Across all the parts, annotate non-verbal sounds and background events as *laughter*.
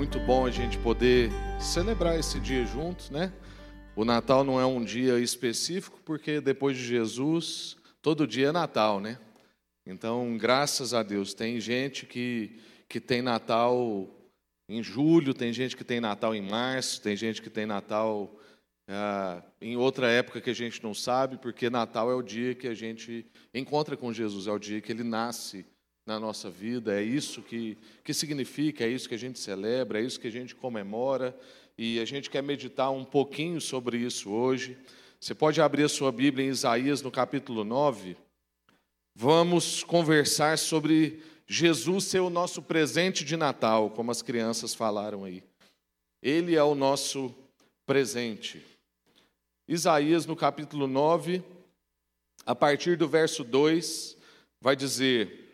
muito bom a gente poder celebrar esse dia juntos, né? O Natal não é um dia específico, porque depois de Jesus, todo dia é Natal, né? Então, graças a Deus, tem gente que, que tem Natal em julho, tem gente que tem Natal em março, tem gente que tem Natal ah, em outra época que a gente não sabe, porque Natal é o dia que a gente encontra com Jesus, é o dia que ele nasce na nossa vida, é isso que, que significa, é isso que a gente celebra, é isso que a gente comemora, e a gente quer meditar um pouquinho sobre isso hoje. Você pode abrir a sua Bíblia em Isaías, no capítulo 9. Vamos conversar sobre Jesus ser o nosso presente de Natal, como as crianças falaram aí. Ele é o nosso presente. Isaías, no capítulo 9, a partir do verso 2, vai dizer: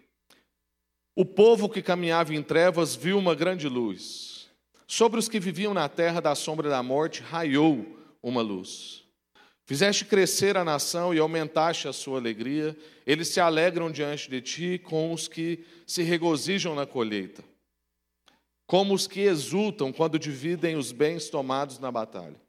o povo que caminhava em trevas viu uma grande luz. Sobre os que viviam na terra da sombra da morte raiou uma luz. Fizeste crescer a nação e aumentaste a sua alegria. Eles se alegram diante de ti com os que se regozijam na colheita, como os que exultam quando dividem os bens tomados na batalha.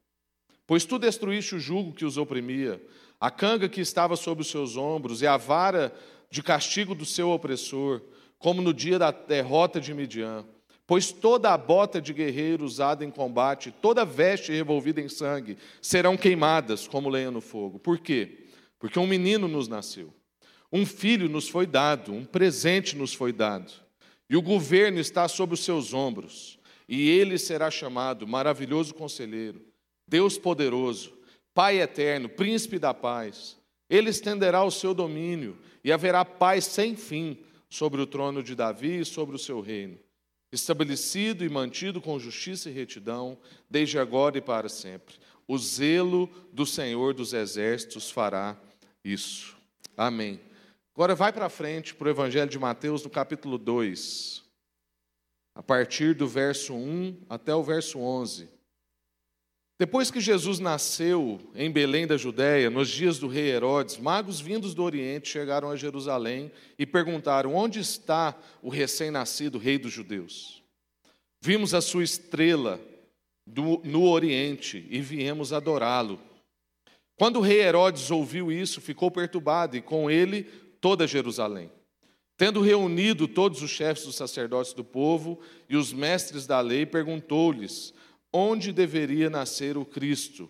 Pois tu destruíste o jugo que os oprimia, a canga que estava sobre os seus ombros e a vara de castigo do seu opressor como no dia da derrota de Midian. Pois toda a bota de guerreiro usada em combate, toda veste revolvida em sangue, serão queimadas como lenha no fogo. Por quê? Porque um menino nos nasceu, um filho nos foi dado, um presente nos foi dado, e o governo está sobre os seus ombros, e ele será chamado Maravilhoso Conselheiro, Deus Poderoso, Pai Eterno, Príncipe da Paz. Ele estenderá o seu domínio, e haverá paz sem fim sobre o trono de Davi e sobre o seu reino, estabelecido e mantido com justiça e retidão, desde agora e para sempre. O zelo do Senhor dos Exércitos fará isso. Amém. Agora vai para frente para o Evangelho de Mateus, no capítulo 2, a partir do verso 1 até o verso 11. Depois que Jesus nasceu em Belém da Judéia, nos dias do rei Herodes, magos vindos do Oriente chegaram a Jerusalém e perguntaram: Onde está o recém-nascido rei dos judeus? Vimos a sua estrela do, no Oriente e viemos adorá-lo. Quando o rei Herodes ouviu isso, ficou perturbado e com ele toda Jerusalém. Tendo reunido todos os chefes dos sacerdotes do povo e os mestres da lei, perguntou-lhes onde deveria nascer o Cristo.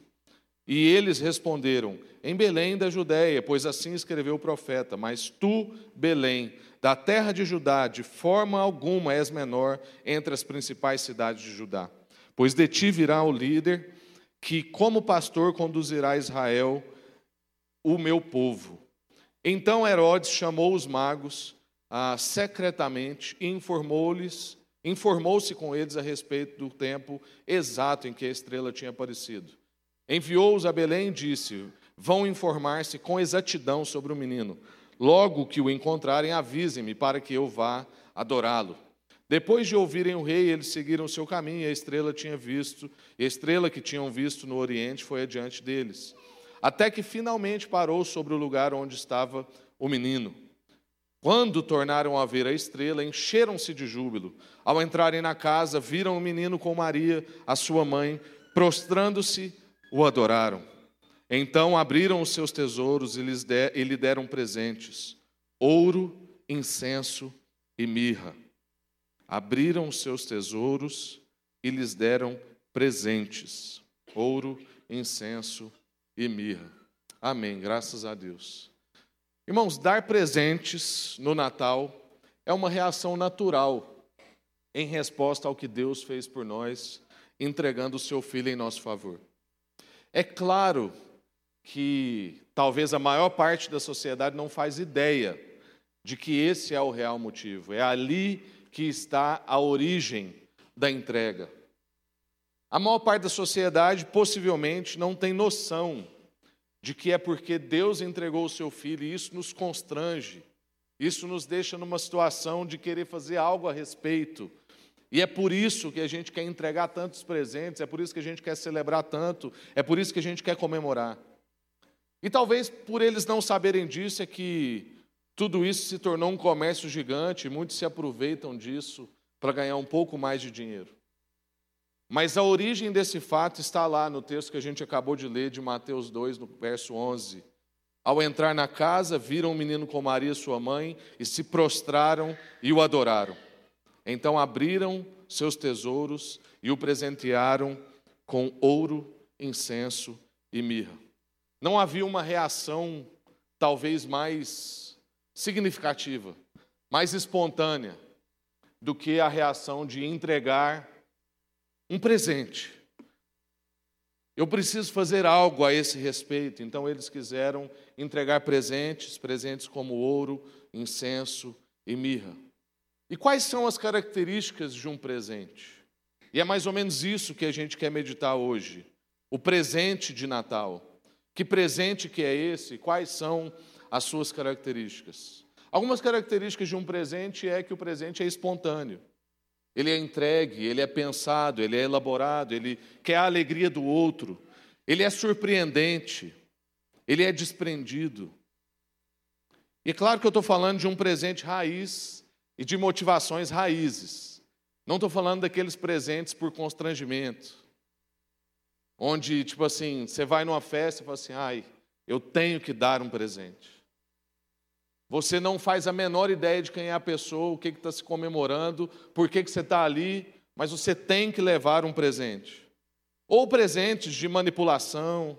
E eles responderam: Em Belém da Judéia, pois assim escreveu o profeta. Mas tu, Belém, da terra de Judá, de forma alguma és menor entre as principais cidades de Judá. Pois de ti virá o líder que, como pastor, conduzirá Israel, o meu povo. Então Herodes chamou os magos ah, secretamente e informou-lhes informou-se com eles a respeito do tempo exato em que a estrela tinha aparecido. Enviou-os a Belém e disse: Vão informar-se com exatidão sobre o menino. Logo que o encontrarem, avisem-me para que eu vá adorá-lo. Depois de ouvirem o rei, eles seguiram seu caminho e a estrela tinha visto, a estrela que tinham visto no oriente foi adiante deles, até que finalmente parou sobre o lugar onde estava o menino. Quando tornaram a ver a estrela, encheram-se de júbilo. Ao entrarem na casa, viram o menino com Maria, a sua mãe, prostrando-se, o adoraram. Então abriram os seus tesouros e, lhe deram presentes: ouro, incenso e mirra. Abriram os seus tesouros e lhes deram presentes: ouro, incenso e mirra. Amém. Graças a Deus. Irmãos, dar presentes no Natal é uma reação natural em resposta ao que Deus fez por nós, entregando o seu filho em nosso favor. É claro que talvez a maior parte da sociedade não faz ideia de que esse é o real motivo, é ali que está a origem da entrega. A maior parte da sociedade possivelmente não tem noção de que é porque Deus entregou o seu filho, e isso nos constrange, isso nos deixa numa situação de querer fazer algo a respeito. E é por isso que a gente quer entregar tantos presentes, é por isso que a gente quer celebrar tanto, é por isso que a gente quer comemorar. E talvez por eles não saberem disso, é que tudo isso se tornou um comércio gigante, muitos se aproveitam disso para ganhar um pouco mais de dinheiro. Mas a origem desse fato está lá no texto que a gente acabou de ler, de Mateus 2, no verso 11. Ao entrar na casa, viram o menino com Maria, sua mãe, e se prostraram e o adoraram. Então abriram seus tesouros e o presentearam com ouro, incenso e mirra. Não havia uma reação talvez mais significativa, mais espontânea do que a reação de entregar um presente. Eu preciso fazer algo a esse respeito. Então eles quiseram entregar presentes, presentes como ouro, incenso e mirra. E quais são as características de um presente? E é mais ou menos isso que a gente quer meditar hoje. O presente de Natal. Que presente que é esse? Quais são as suas características? Algumas características de um presente é que o presente é espontâneo. Ele é entregue, ele é pensado, ele é elaborado, ele quer a alegria do outro, ele é surpreendente, ele é desprendido. E é claro que eu estou falando de um presente raiz e de motivações raízes. Não estou falando daqueles presentes por constrangimento, onde, tipo assim, você vai numa festa e fala assim, ai, eu tenho que dar um presente. Você não faz a menor ideia de quem é a pessoa, o que está se comemorando, por que, que você está ali, mas você tem que levar um presente. Ou presentes de manipulação,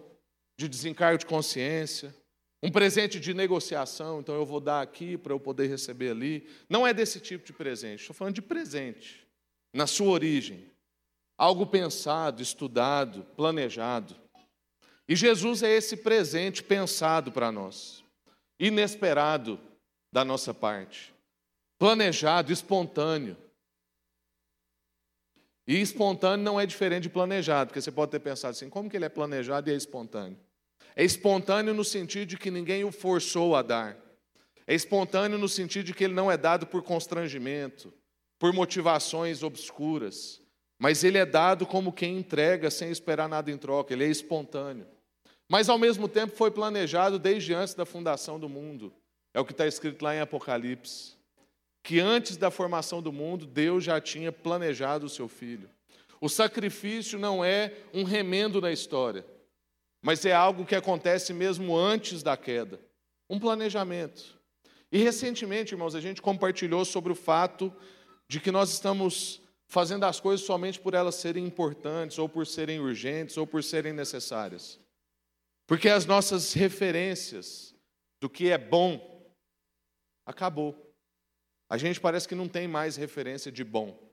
de desencargo de consciência, um presente de negociação, então eu vou dar aqui para eu poder receber ali. Não é desse tipo de presente, estou falando de presente, na sua origem. Algo pensado, estudado, planejado. E Jesus é esse presente pensado para nós inesperado da nossa parte, planejado, espontâneo. E espontâneo não é diferente de planejado, porque você pode ter pensado assim: como que ele é planejado e é espontâneo? É espontâneo no sentido de que ninguém o forçou a dar. É espontâneo no sentido de que ele não é dado por constrangimento, por motivações obscuras, mas ele é dado como quem entrega sem esperar nada em troca, ele é espontâneo. Mas ao mesmo tempo foi planejado desde antes da fundação do mundo. É o que está escrito lá em Apocalipse. Que antes da formação do mundo, Deus já tinha planejado o seu filho. O sacrifício não é um remendo na história, mas é algo que acontece mesmo antes da queda um planejamento. E recentemente, irmãos, a gente compartilhou sobre o fato de que nós estamos fazendo as coisas somente por elas serem importantes, ou por serem urgentes, ou por serem necessárias. Porque as nossas referências do que é bom acabou. A gente parece que não tem mais referência de bom.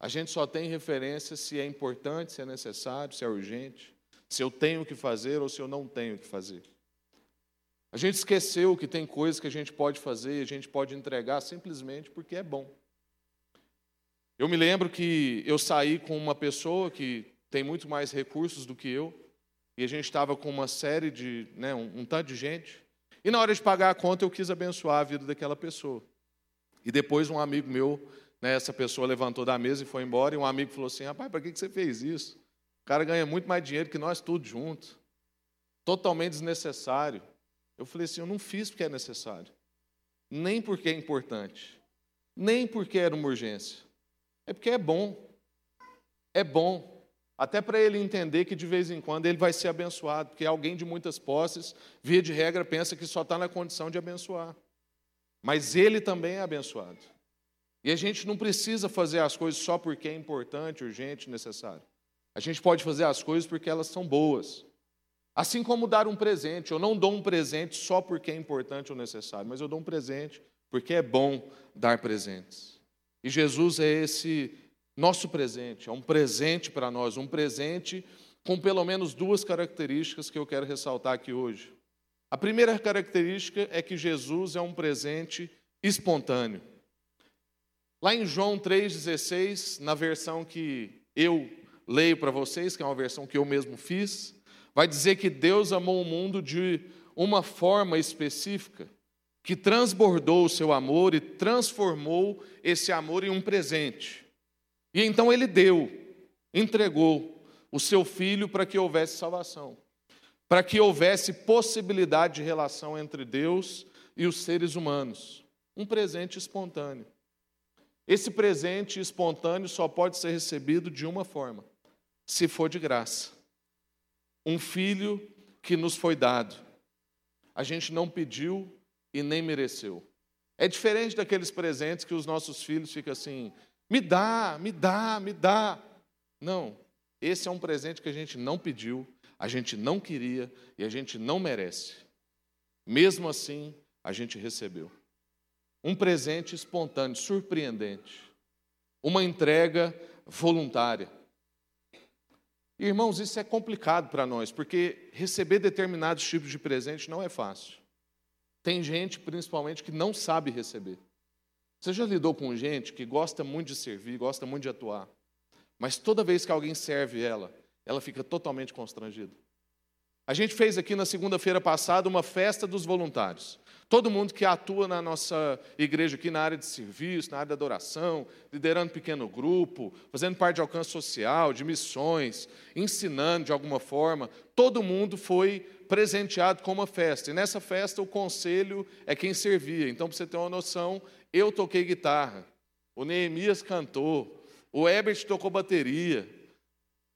A gente só tem referência se é importante, se é necessário, se é urgente, se eu tenho que fazer ou se eu não tenho que fazer. A gente esqueceu que tem coisas que a gente pode fazer a gente pode entregar simplesmente porque é bom. Eu me lembro que eu saí com uma pessoa que tem muito mais recursos do que eu, e a gente estava com uma série de, né, um, um tanto de gente. E na hora de pagar a conta, eu quis abençoar a vida daquela pessoa. E depois um amigo meu, né, essa pessoa levantou da mesa e foi embora, e um amigo falou assim: rapaz, para que você fez isso? O cara ganha muito mais dinheiro que nós todos juntos. Totalmente desnecessário. Eu falei assim: eu não fiz porque é necessário. Nem porque é importante. Nem porque era uma urgência. É porque é bom. É bom. Até para ele entender que de vez em quando ele vai ser abençoado, porque alguém de muitas posses, via de regra, pensa que só está na condição de abençoar. Mas ele também é abençoado. E a gente não precisa fazer as coisas só porque é importante, urgente, necessário. A gente pode fazer as coisas porque elas são boas. Assim como dar um presente. Eu não dou um presente só porque é importante ou necessário, mas eu dou um presente porque é bom dar presentes. E Jesus é esse nosso presente, é um presente para nós, um presente com pelo menos duas características que eu quero ressaltar aqui hoje. A primeira característica é que Jesus é um presente espontâneo. Lá em João 3,16, na versão que eu leio para vocês, que é uma versão que eu mesmo fiz, vai dizer que Deus amou o mundo de uma forma específica, que transbordou o seu amor e transformou esse amor em um presente. E então ele deu, entregou o seu filho para que houvesse salvação, para que houvesse possibilidade de relação entre Deus e os seres humanos. Um presente espontâneo. Esse presente espontâneo só pode ser recebido de uma forma, se for de graça. Um filho que nos foi dado. A gente não pediu e nem mereceu. É diferente daqueles presentes que os nossos filhos ficam assim: me dá, me dá, me dá. Não, esse é um presente que a gente não pediu, a gente não queria e a gente não merece. Mesmo assim, a gente recebeu. Um presente espontâneo, surpreendente. Uma entrega voluntária. Irmãos, isso é complicado para nós, porque receber determinados tipos de presente não é fácil. Tem gente, principalmente, que não sabe receber. Você já lidou com gente que gosta muito de servir, gosta muito de atuar, mas toda vez que alguém serve ela, ela fica totalmente constrangida? A gente fez aqui na segunda-feira passada uma festa dos voluntários. Todo mundo que atua na nossa igreja aqui na área de serviço, na área da adoração, liderando pequeno grupo, fazendo parte de alcance social, de missões, ensinando de alguma forma, todo mundo foi presenteado com uma festa. E nessa festa o conselho é quem servia. Então, para você ter uma noção, eu toquei guitarra, o Neemias cantou, o Ebert tocou bateria,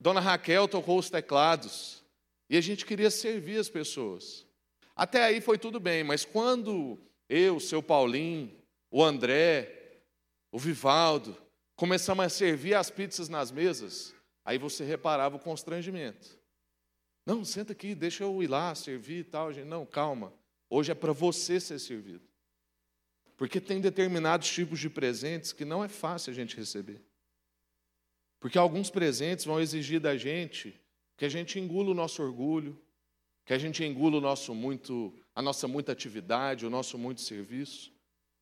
Dona Raquel tocou os teclados. E a gente queria servir as pessoas. Até aí foi tudo bem, mas quando eu, o seu Paulinho, o André, o Vivaldo, começamos a servir as pizzas nas mesas, aí você reparava o constrangimento. Não, senta aqui, deixa eu ir lá servir e tal. Gente, não, calma. Hoje é para você ser servido. Porque tem determinados tipos de presentes que não é fácil a gente receber. Porque alguns presentes vão exigir da gente que a gente engula o nosso orgulho, que a gente engula o nosso muito, a nossa muita atividade, o nosso muito serviço.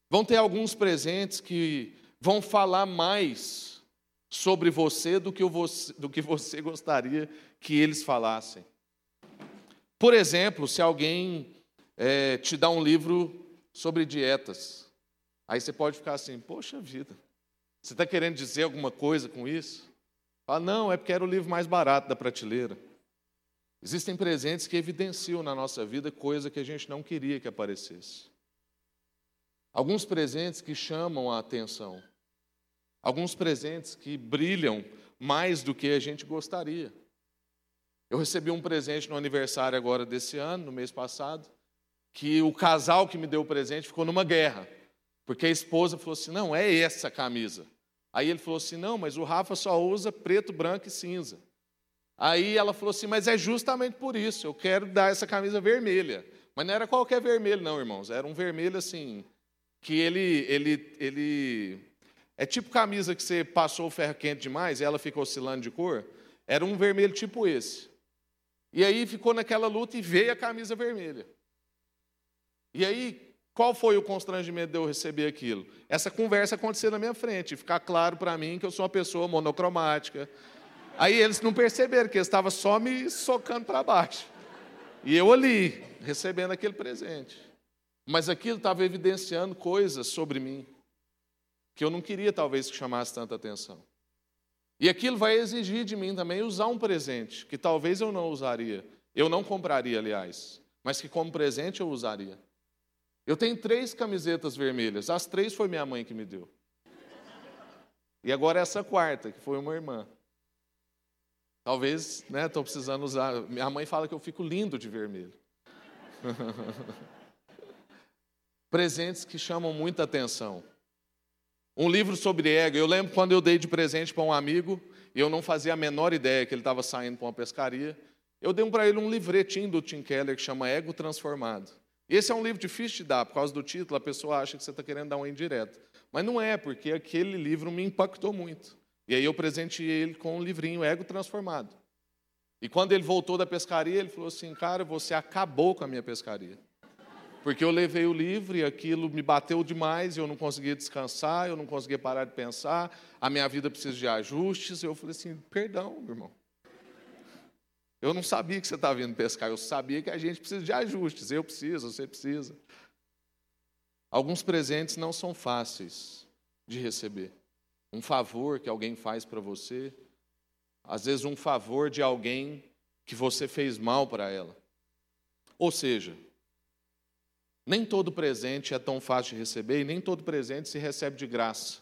Vão ter alguns presentes que vão falar mais sobre você do que, você, do que você gostaria que eles falassem. Por exemplo, se alguém é, te dá um livro sobre dietas, aí você pode ficar assim: poxa vida, você está querendo dizer alguma coisa com isso? Fala, não, é porque era o livro mais barato da prateleira. Existem presentes que evidenciam na nossa vida coisa que a gente não queria que aparecesse. Alguns presentes que chamam a atenção. Alguns presentes que brilham mais do que a gente gostaria. Eu recebi um presente no aniversário agora desse ano, no mês passado, que o casal que me deu o presente ficou numa guerra. Porque a esposa falou assim: não, é essa camisa. Aí ele falou assim: não, mas o Rafa só usa preto, branco e cinza. Aí ela falou assim: Mas é justamente por isso, eu quero dar essa camisa vermelha. Mas não era qualquer vermelho, não, irmãos. Era um vermelho assim, que ele. ele, ele é tipo camisa que você passou o ferro quente demais e ela fica oscilando de cor. Era um vermelho tipo esse. E aí ficou naquela luta e veio a camisa vermelha. E aí, qual foi o constrangimento de eu receber aquilo? Essa conversa aconteceu na minha frente, ficar claro para mim que eu sou uma pessoa monocromática, Aí eles não perceberam que eles estavam só me socando para baixo. E eu ali, recebendo aquele presente. Mas aquilo estava evidenciando coisas sobre mim que eu não queria talvez que chamasse tanta atenção. E aquilo vai exigir de mim também usar um presente que talvez eu não usaria, eu não compraria, aliás, mas que como presente eu usaria. Eu tenho três camisetas vermelhas, as três foi minha mãe que me deu. E agora essa quarta, que foi uma irmã. Talvez, né, estou precisando usar. Minha mãe fala que eu fico lindo de vermelho. *laughs* Presentes que chamam muita atenção. Um livro sobre ego. Eu lembro quando eu dei de presente para um amigo, e eu não fazia a menor ideia que ele estava saindo para uma pescaria. Eu dei para ele um livretinho do Tim Keller que chama Ego Transformado. Esse é um livro difícil de dar, por causa do título, a pessoa acha que você está querendo dar um indireto. Mas não é, porque aquele livro me impactou muito. E aí eu presenteei ele com um livrinho Ego Transformado. E quando ele voltou da pescaria, ele falou assim: Cara, você acabou com a minha pescaria. Porque eu levei o livro e aquilo me bateu demais, eu não conseguia descansar, eu não conseguia parar de pensar, a minha vida precisa de ajustes. Eu falei assim: Perdão, meu irmão. Eu não sabia que você estava vindo pescar, eu sabia que a gente precisa de ajustes. Eu preciso, você precisa. Alguns presentes não são fáceis de receber um favor que alguém faz para você, às vezes um favor de alguém que você fez mal para ela. Ou seja, nem todo presente é tão fácil de receber e nem todo presente se recebe de graça.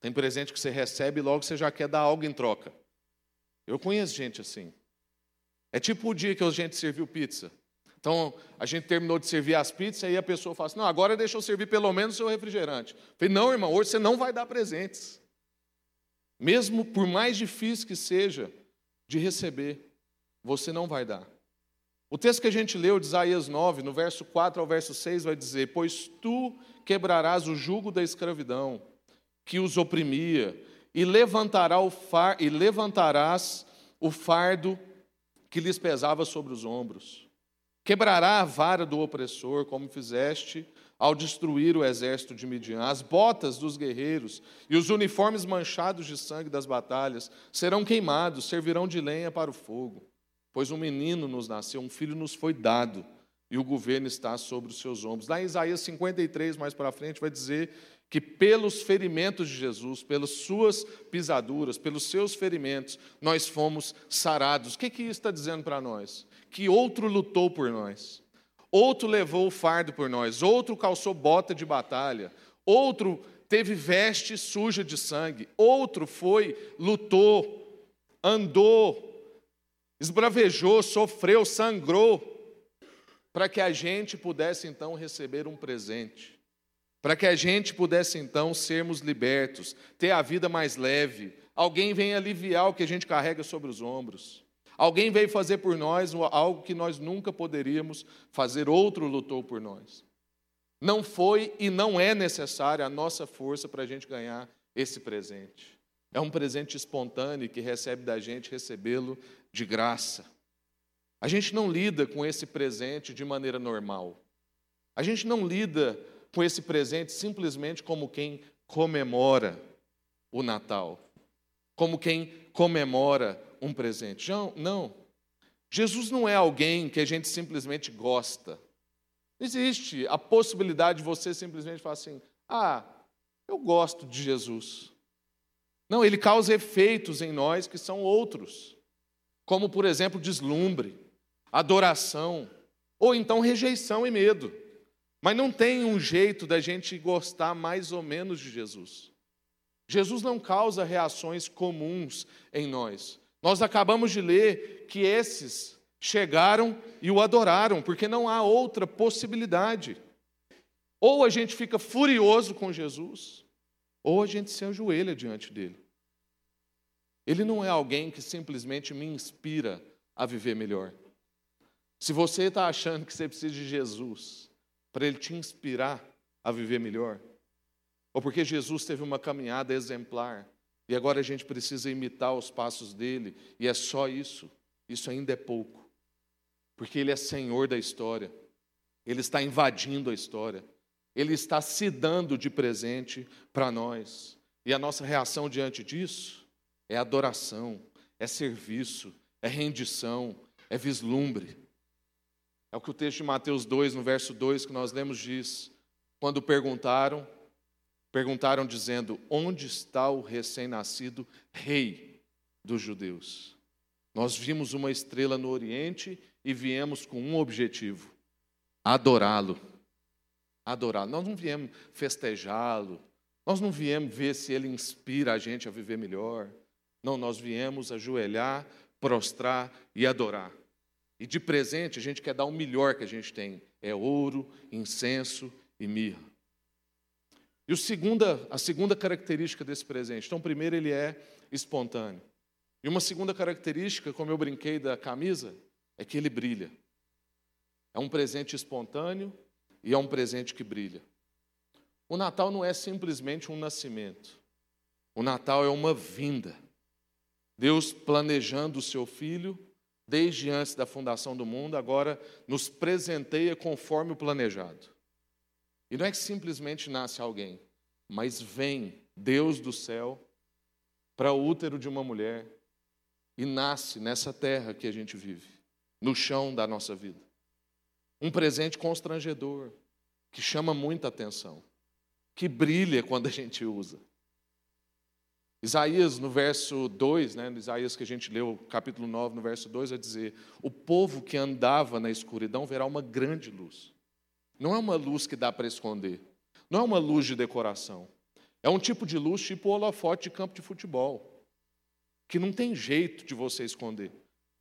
Tem presente que você recebe e logo você já quer dar algo em troca. Eu conheço gente assim. É tipo o dia que a gente serviu pizza. Então, a gente terminou de servir as pizzas e a pessoa fala assim: não, agora deixa eu servir pelo menos o seu refrigerante. Eu falei: não, irmão, hoje você não vai dar presentes. Mesmo por mais difícil que seja de receber, você não vai dar. O texto que a gente leu de Isaías 9, no verso 4 ao verso 6, vai dizer: Pois tu quebrarás o jugo da escravidão que os oprimia, e, levantará o far, e levantarás o fardo que lhes pesava sobre os ombros. Quebrará a vara do opressor, como fizeste ao destruir o exército de Midian. As botas dos guerreiros e os uniformes manchados de sangue das batalhas serão queimados, servirão de lenha para o fogo. Pois um menino nos nasceu, um filho nos foi dado, e o governo está sobre os seus ombros. Lá em Isaías 53, mais para frente, vai dizer que pelos ferimentos de Jesus, pelas suas pisaduras, pelos seus ferimentos, nós fomos sarados. O que, que isso está dizendo para nós? Que outro lutou por nós, outro levou o fardo por nós, outro calçou bota de batalha, outro teve veste suja de sangue, outro foi, lutou, andou, esbravejou, sofreu, sangrou, para que a gente pudesse então receber um presente, para que a gente pudesse então sermos libertos, ter a vida mais leve. Alguém vem aliviar o que a gente carrega sobre os ombros. Alguém veio fazer por nós algo que nós nunca poderíamos fazer, outro lutou por nós. Não foi e não é necessária a nossa força para a gente ganhar esse presente. É um presente espontâneo que recebe da gente recebê-lo de graça. A gente não lida com esse presente de maneira normal. A gente não lida com esse presente simplesmente como quem comemora o Natal, como quem comemora um presente. Não, não. Jesus não é alguém que a gente simplesmente gosta. Existe a possibilidade de você simplesmente falar assim: ah, eu gosto de Jesus. Não, ele causa efeitos em nós que são outros como, por exemplo, deslumbre, adoração, ou então rejeição e medo. Mas não tem um jeito da gente gostar mais ou menos de Jesus. Jesus não causa reações comuns em nós. Nós acabamos de ler que esses chegaram e o adoraram, porque não há outra possibilidade. Ou a gente fica furioso com Jesus, ou a gente se ajoelha diante dele. Ele não é alguém que simplesmente me inspira a viver melhor. Se você está achando que você precisa de Jesus para ele te inspirar a viver melhor, ou porque Jesus teve uma caminhada exemplar e agora a gente precisa imitar os passos dele, e é só isso, isso ainda é pouco, porque ele é senhor da história, ele está invadindo a história, ele está se dando de presente para nós, e a nossa reação diante disso é adoração, é serviço, é rendição, é vislumbre. É o que o texto de Mateus 2, no verso 2 que nós lemos diz: quando perguntaram, perguntaram dizendo: Onde está o recém-nascido rei dos judeus? Nós vimos uma estrela no Oriente e viemos com um objetivo: adorá-lo. Adorá-lo. Nós não viemos festejá-lo, nós não viemos ver se ele inspira a gente a viver melhor. Não, nós viemos ajoelhar, prostrar e adorar. E de presente a gente quer dar o melhor que a gente tem: é ouro, incenso e mirra. E o segunda, a segunda característica desse presente, então, primeiro, ele é espontâneo. E uma segunda característica, como eu brinquei da camisa, é que ele brilha. É um presente espontâneo e é um presente que brilha. O Natal não é simplesmente um nascimento. O Natal é uma vinda. Deus planejando o seu filho desde antes da fundação do mundo, agora nos presenteia conforme o planejado. E não é que simplesmente nasce alguém, mas vem Deus do céu para o útero de uma mulher e nasce nessa terra que a gente vive, no chão da nossa vida. Um presente constrangedor, que chama muita atenção, que brilha quando a gente usa. Isaías, no verso 2, né, Isaías que a gente leu, capítulo 9, no verso 2, vai dizer: O povo que andava na escuridão verá uma grande luz. Não é uma luz que dá para esconder, não é uma luz de decoração. É um tipo de luz tipo holofote de campo de futebol, que não tem jeito de você esconder.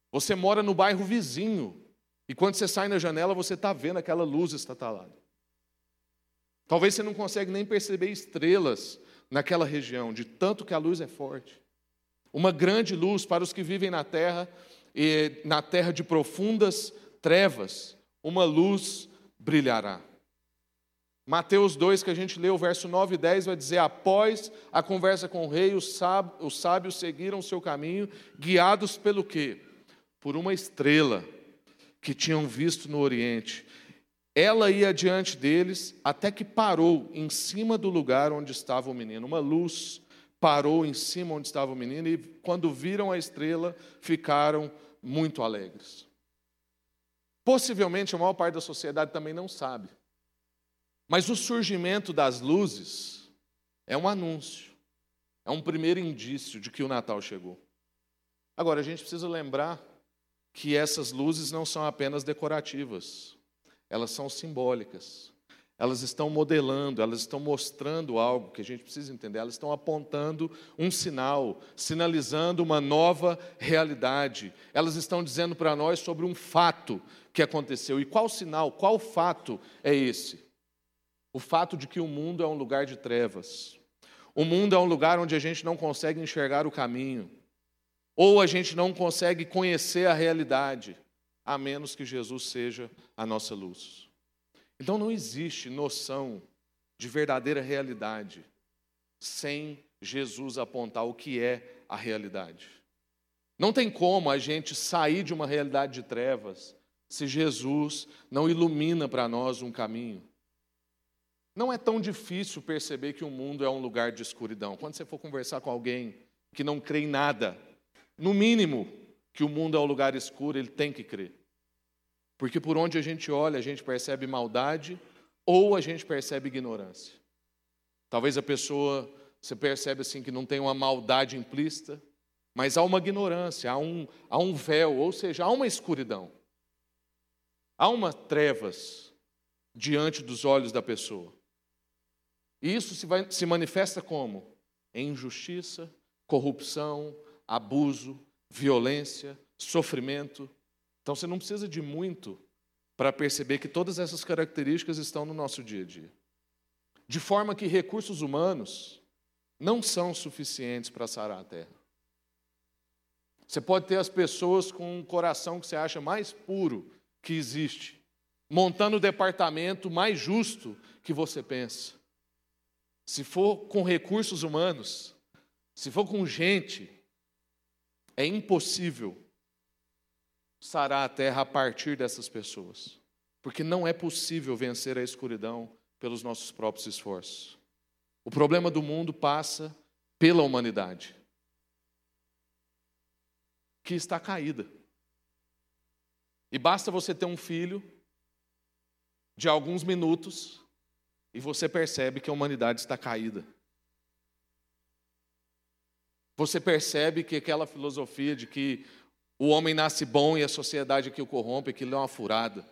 Você mora no bairro vizinho, e quando você sai na janela, você está vendo aquela luz estatalada. Talvez você não consegue nem perceber estrelas naquela região, de tanto que a luz é forte. Uma grande luz para os que vivem na terra, e na terra de profundas trevas, uma luz brilhará. Mateus 2, que a gente leu, verso 9 e 10, vai dizer: Após a conversa com o rei, os sábios seguiram seu caminho, guiados pelo quê? Por uma estrela que tinham visto no Oriente. Ela ia diante deles até que parou em cima do lugar onde estava o menino. Uma luz parou em cima onde estava o menino e, quando viram a estrela, ficaram muito alegres. Possivelmente a maior parte da sociedade também não sabe. Mas o surgimento das luzes é um anúncio, é um primeiro indício de que o Natal chegou. Agora, a gente precisa lembrar que essas luzes não são apenas decorativas elas são simbólicas. Elas estão modelando, elas estão mostrando algo que a gente precisa entender, elas estão apontando um sinal, sinalizando uma nova realidade. Elas estão dizendo para nós sobre um fato que aconteceu. E qual sinal, qual fato é esse? O fato de que o mundo é um lugar de trevas. O mundo é um lugar onde a gente não consegue enxergar o caminho, ou a gente não consegue conhecer a realidade a menos que Jesus seja a nossa luz. Então não existe noção de verdadeira realidade sem Jesus apontar o que é a realidade. Não tem como a gente sair de uma realidade de trevas se Jesus não ilumina para nós um caminho. Não é tão difícil perceber que o mundo é um lugar de escuridão. Quando você for conversar com alguém que não crê em nada, no mínimo, que o mundo é um lugar escuro, ele tem que crer. Porque por onde a gente olha, a gente percebe maldade ou a gente percebe ignorância. Talvez a pessoa, você percebe assim que não tem uma maldade implícita, mas há uma ignorância, há um, há um véu, ou seja, há uma escuridão. Há uma trevas diante dos olhos da pessoa. E isso se, vai, se manifesta como? Em injustiça, corrupção, abuso, violência, sofrimento. Então você não precisa de muito para perceber que todas essas características estão no nosso dia a dia. De forma que recursos humanos não são suficientes para sarar a terra. Você pode ter as pessoas com um coração que você acha mais puro que existe, montando o departamento mais justo que você pensa. Se for com recursos humanos, se for com gente, é impossível sarar a terra a partir dessas pessoas. Porque não é possível vencer a escuridão pelos nossos próprios esforços. O problema do mundo passa pela humanidade, que está caída. E basta você ter um filho de alguns minutos e você percebe que a humanidade está caída. Você percebe que aquela filosofia de que o homem nasce bom e a sociedade que o corrompe, aquilo é uma furada.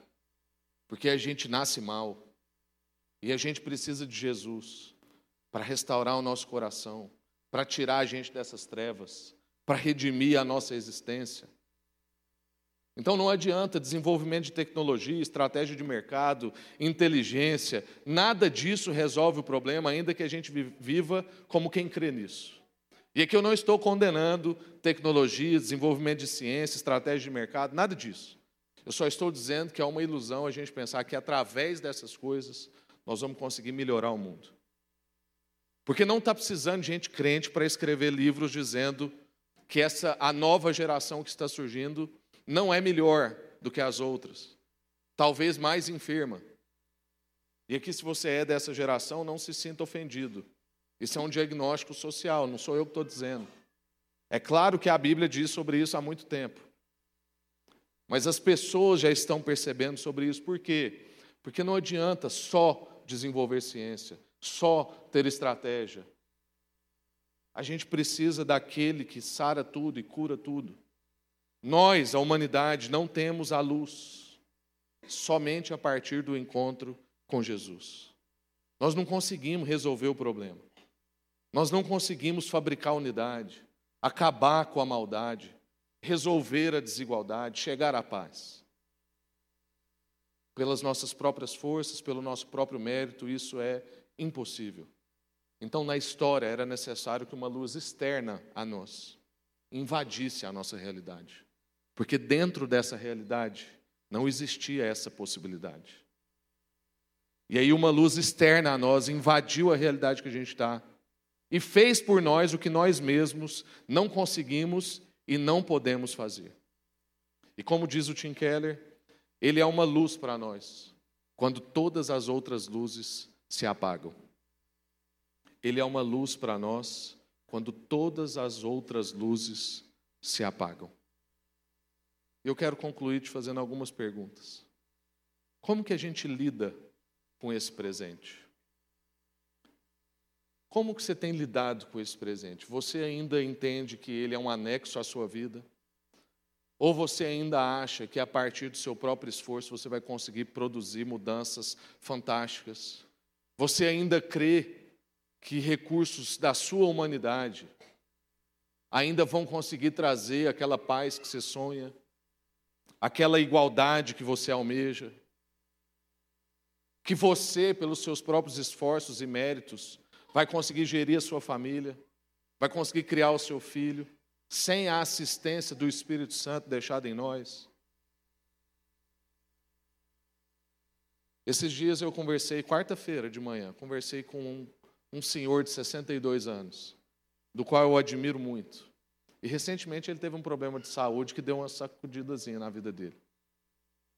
Porque a gente nasce mal. E a gente precisa de Jesus para restaurar o nosso coração, para tirar a gente dessas trevas, para redimir a nossa existência. Então não adianta desenvolvimento de tecnologia, estratégia de mercado, inteligência, nada disso resolve o problema, ainda que a gente viva como quem crê nisso. E aqui eu não estou condenando tecnologia, desenvolvimento de ciência, estratégia de mercado, nada disso. Eu só estou dizendo que é uma ilusão a gente pensar que através dessas coisas nós vamos conseguir melhorar o mundo. Porque não está precisando de gente crente para escrever livros dizendo que essa a nova geração que está surgindo não é melhor do que as outras, talvez mais enferma. E aqui, se você é dessa geração, não se sinta ofendido. Isso é um diagnóstico social, não sou eu que estou dizendo. É claro que a Bíblia diz sobre isso há muito tempo. Mas as pessoas já estão percebendo sobre isso. Por quê? Porque não adianta só desenvolver ciência, só ter estratégia. A gente precisa daquele que sara tudo e cura tudo. Nós, a humanidade, não temos a luz somente a partir do encontro com Jesus. Nós não conseguimos resolver o problema. Nós não conseguimos fabricar unidade. acabar com a maldade, resolver a desigualdade, chegar à paz. Pelas nossas próprias forças, pelo nosso próprio mérito, isso é impossível. Então, na história, era necessário que uma luz externa a nós invadisse a nossa realidade. Porque dentro dessa realidade não existia essa possibilidade. E aí, uma luz externa a nós invadiu a realidade que a gente está e fez por nós o que nós mesmos não conseguimos e não podemos fazer. E como diz o Tim Keller, ele é uma luz para nós, quando todas as outras luzes se apagam. Ele é uma luz para nós, quando todas as outras luzes se apagam. Eu quero concluir te fazendo algumas perguntas. Como que a gente lida com esse presente? Como que você tem lidado com esse presente? Você ainda entende que ele é um anexo à sua vida? Ou você ainda acha que a partir do seu próprio esforço você vai conseguir produzir mudanças fantásticas? Você ainda crê que recursos da sua humanidade ainda vão conseguir trazer aquela paz que você sonha, aquela igualdade que você almeja, que você, pelos seus próprios esforços e méritos, vai conseguir gerir a sua família, vai conseguir criar o seu filho, sem a assistência do Espírito Santo deixado em nós. Esses dias eu conversei, quarta-feira de manhã, conversei com um um senhor de 62 anos, do qual eu admiro muito. E recentemente ele teve um problema de saúde que deu uma sacudidazinha na vida dele.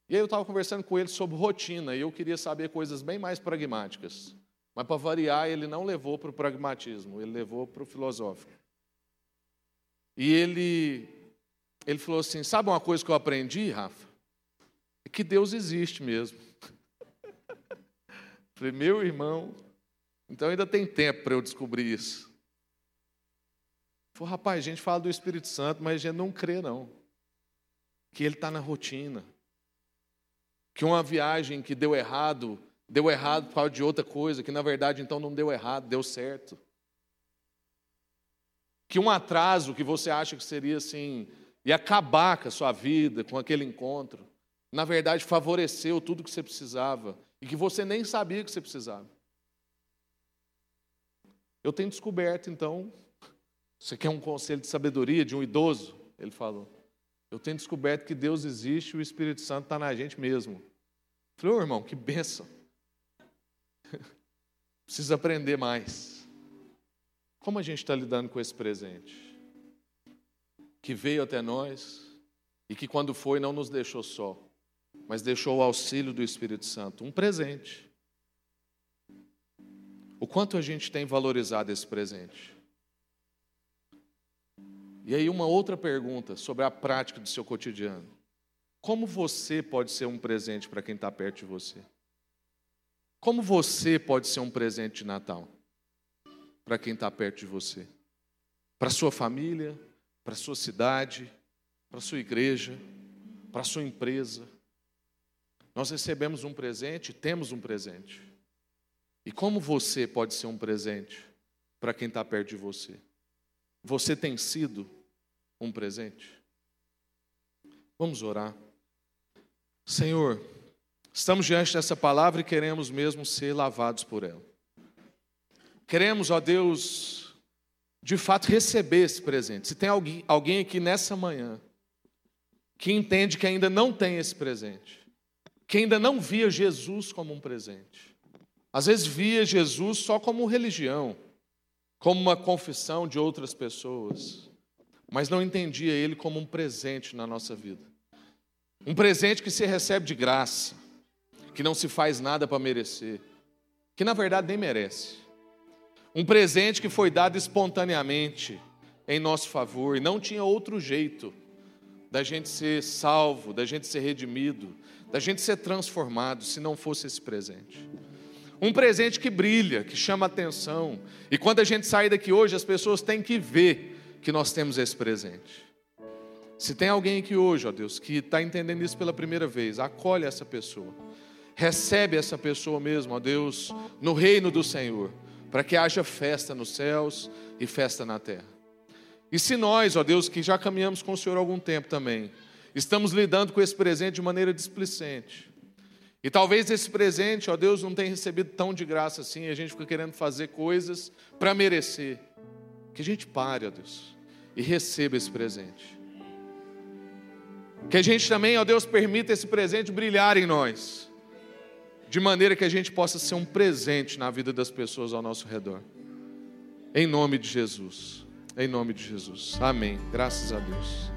E aí eu estava conversando com ele sobre rotina e eu queria saber coisas bem mais pragmáticas. Mas para variar, ele não levou para o pragmatismo, ele levou para o filosófico. E ele, ele falou assim: sabe uma coisa que eu aprendi, Rafa? É que Deus existe mesmo. *laughs* Falei, meu irmão, então ainda tem tempo para eu descobrir isso. Falei, rapaz, a gente fala do Espírito Santo, mas a gente não crê, não. Que ele está na rotina. Que uma viagem que deu errado, deu errado por causa de outra coisa, que na verdade então não deu errado, deu certo. Que um atraso que você acha que seria assim, ia acabar com a sua vida, com aquele encontro, na verdade favoreceu tudo que você precisava e que você nem sabia que você precisava. Eu tenho descoberto, então, você quer um conselho de sabedoria de um idoso? Ele falou. Eu tenho descoberto que Deus existe e o Espírito Santo está na gente mesmo. Eu falei, ô irmão, que benção. *laughs* Precisa aprender mais. Como a gente está lidando com esse presente? Que veio até nós e que, quando foi, não nos deixou só, mas deixou o auxílio do Espírito Santo um presente. O quanto a gente tem valorizado esse presente? E aí, uma outra pergunta sobre a prática do seu cotidiano. Como você pode ser um presente para quem está perto de você? Como você pode ser um presente de Natal para quem está perto de você? Para sua família, para sua cidade, para sua igreja, para sua empresa. Nós recebemos um presente, temos um presente. E como você pode ser um presente para quem está perto de você? Você tem sido um presente? Vamos orar. Senhor, estamos diante dessa palavra e queremos mesmo ser lavados por ela. Queremos, ó Deus, de fato receber esse presente. Se tem alguém, alguém aqui nessa manhã que entende que ainda não tem esse presente, que ainda não via Jesus como um presente, às vezes via Jesus só como religião, como uma confissão de outras pessoas, mas não entendia ele como um presente na nossa vida. Um presente que se recebe de graça, que não se faz nada para merecer, que na verdade nem merece. Um presente que foi dado espontaneamente em nosso favor e não tinha outro jeito da gente ser salvo, da gente ser redimido, da gente ser transformado se não fosse esse presente. Um presente que brilha, que chama atenção. E quando a gente sair daqui hoje, as pessoas têm que ver que nós temos esse presente. Se tem alguém aqui hoje, ó Deus, que está entendendo isso pela primeira vez, acolhe essa pessoa. Recebe essa pessoa mesmo, ó Deus, no reino do Senhor, para que haja festa nos céus e festa na terra. E se nós, ó Deus, que já caminhamos com o Senhor há algum tempo também, estamos lidando com esse presente de maneira displicente, e talvez esse presente, ó Deus, não tenha recebido tão de graça assim, e a gente fica querendo fazer coisas para merecer. Que a gente pare, ó Deus, e receba esse presente. Que a gente também, ó Deus, permita esse presente brilhar em nós, de maneira que a gente possa ser um presente na vida das pessoas ao nosso redor. Em nome de Jesus. Em nome de Jesus. Amém. Graças a Deus.